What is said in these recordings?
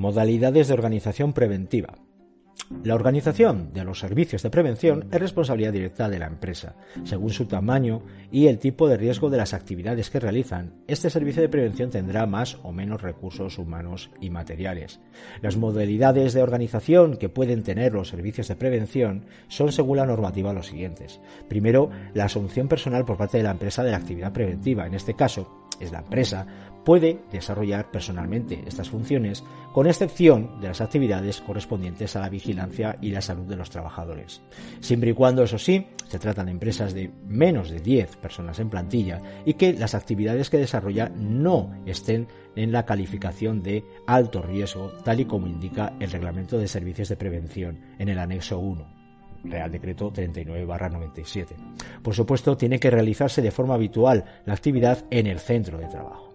Modalidades de organización preventiva. La organización de los servicios de prevención es responsabilidad directa de la empresa. Según su tamaño y el tipo de riesgo de las actividades que realizan, este servicio de prevención tendrá más o menos recursos humanos y materiales. Las modalidades de organización que pueden tener los servicios de prevención son, según la normativa, los siguientes. Primero, la asunción personal por parte de la empresa de la actividad preventiva. En este caso, es la empresa, puede desarrollar personalmente estas funciones, con excepción de las actividades correspondientes a la vigilancia y la salud de los trabajadores. Siempre y cuando, eso sí, se tratan de empresas de menos de 10 personas en plantilla y que las actividades que desarrolla no estén en la calificación de alto riesgo, tal y como indica el Reglamento de Servicios de Prevención en el anexo 1. Real Decreto 39-97. Por supuesto, tiene que realizarse de forma habitual la actividad en el centro de trabajo.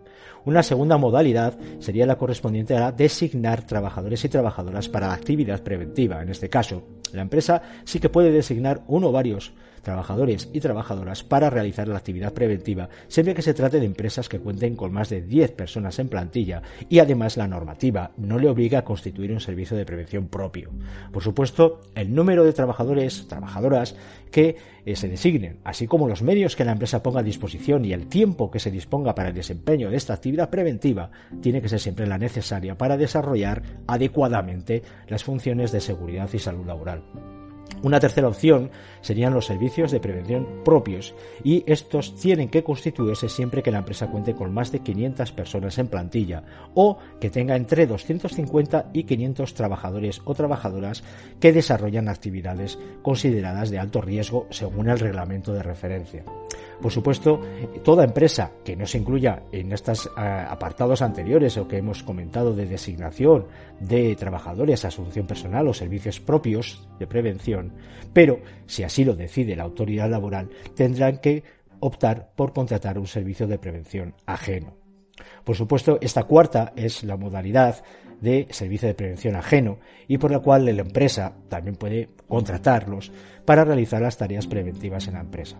Una segunda modalidad sería la correspondiente a designar trabajadores y trabajadoras para la actividad preventiva. En este caso, la empresa sí que puede designar uno o varios trabajadores y trabajadoras para realizar la actividad preventiva, siempre que se trate de empresas que cuenten con más de 10 personas en plantilla y además la normativa no le obliga a constituir un servicio de prevención propio. Por supuesto, el número de trabajadores, trabajadoras que eh, se designen, así como los medios que la empresa ponga a disposición y el tiempo que se disponga para el desempeño de esta actividad preventiva, tiene que ser siempre la necesaria para desarrollar adecuadamente las funciones de seguridad y salud laboral. Una tercera opción serían los servicios de prevención propios y estos tienen que constituirse siempre que la empresa cuente con más de 500 personas en plantilla o que tenga entre 250 y 500 trabajadores o trabajadoras que desarrollan actividades consideradas de alto riesgo según el reglamento de referencia. Por supuesto, toda empresa que no se incluya en estos eh, apartados anteriores o que hemos comentado de designación de trabajadores, asunción personal o servicios propios de prevención, pero si así lo decide la autoridad laboral, tendrán que optar por contratar un servicio de prevención ajeno. Por supuesto, esta cuarta es la modalidad de servicio de prevención ajeno y por la cual la empresa también puede contratarlos para realizar las tareas preventivas en la empresa.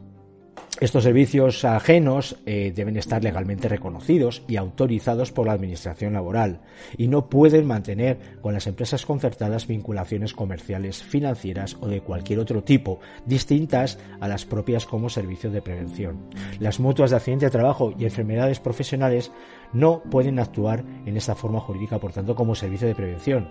Estos servicios ajenos eh, deben estar legalmente reconocidos y autorizados por la Administración laboral y no pueden mantener con las empresas concertadas vinculaciones comerciales, financieras o de cualquier otro tipo, distintas a las propias como servicio de prevención. Las mutuas de accidente de trabajo y enfermedades profesionales no pueden actuar en esta forma jurídica, por tanto, como servicio de prevención.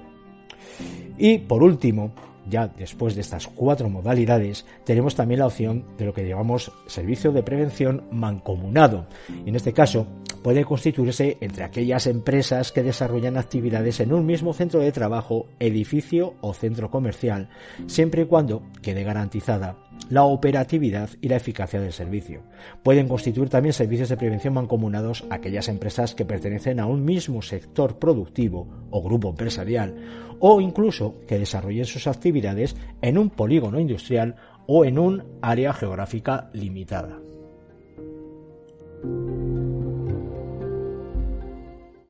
Y por último, ya después de estas cuatro modalidades, tenemos también la opción de lo que llamamos servicio de prevención mancomunado. En este caso, puede constituirse entre aquellas empresas que desarrollan actividades en un mismo centro de trabajo, edificio o centro comercial, siempre y cuando quede garantizada la operatividad y la eficacia del servicio. Pueden constituir también servicios de prevención mancomunados aquellas empresas que pertenecen a un mismo sector productivo o grupo empresarial, o incluso que desarrollen sus actividades en un polígono industrial o en un área geográfica limitada.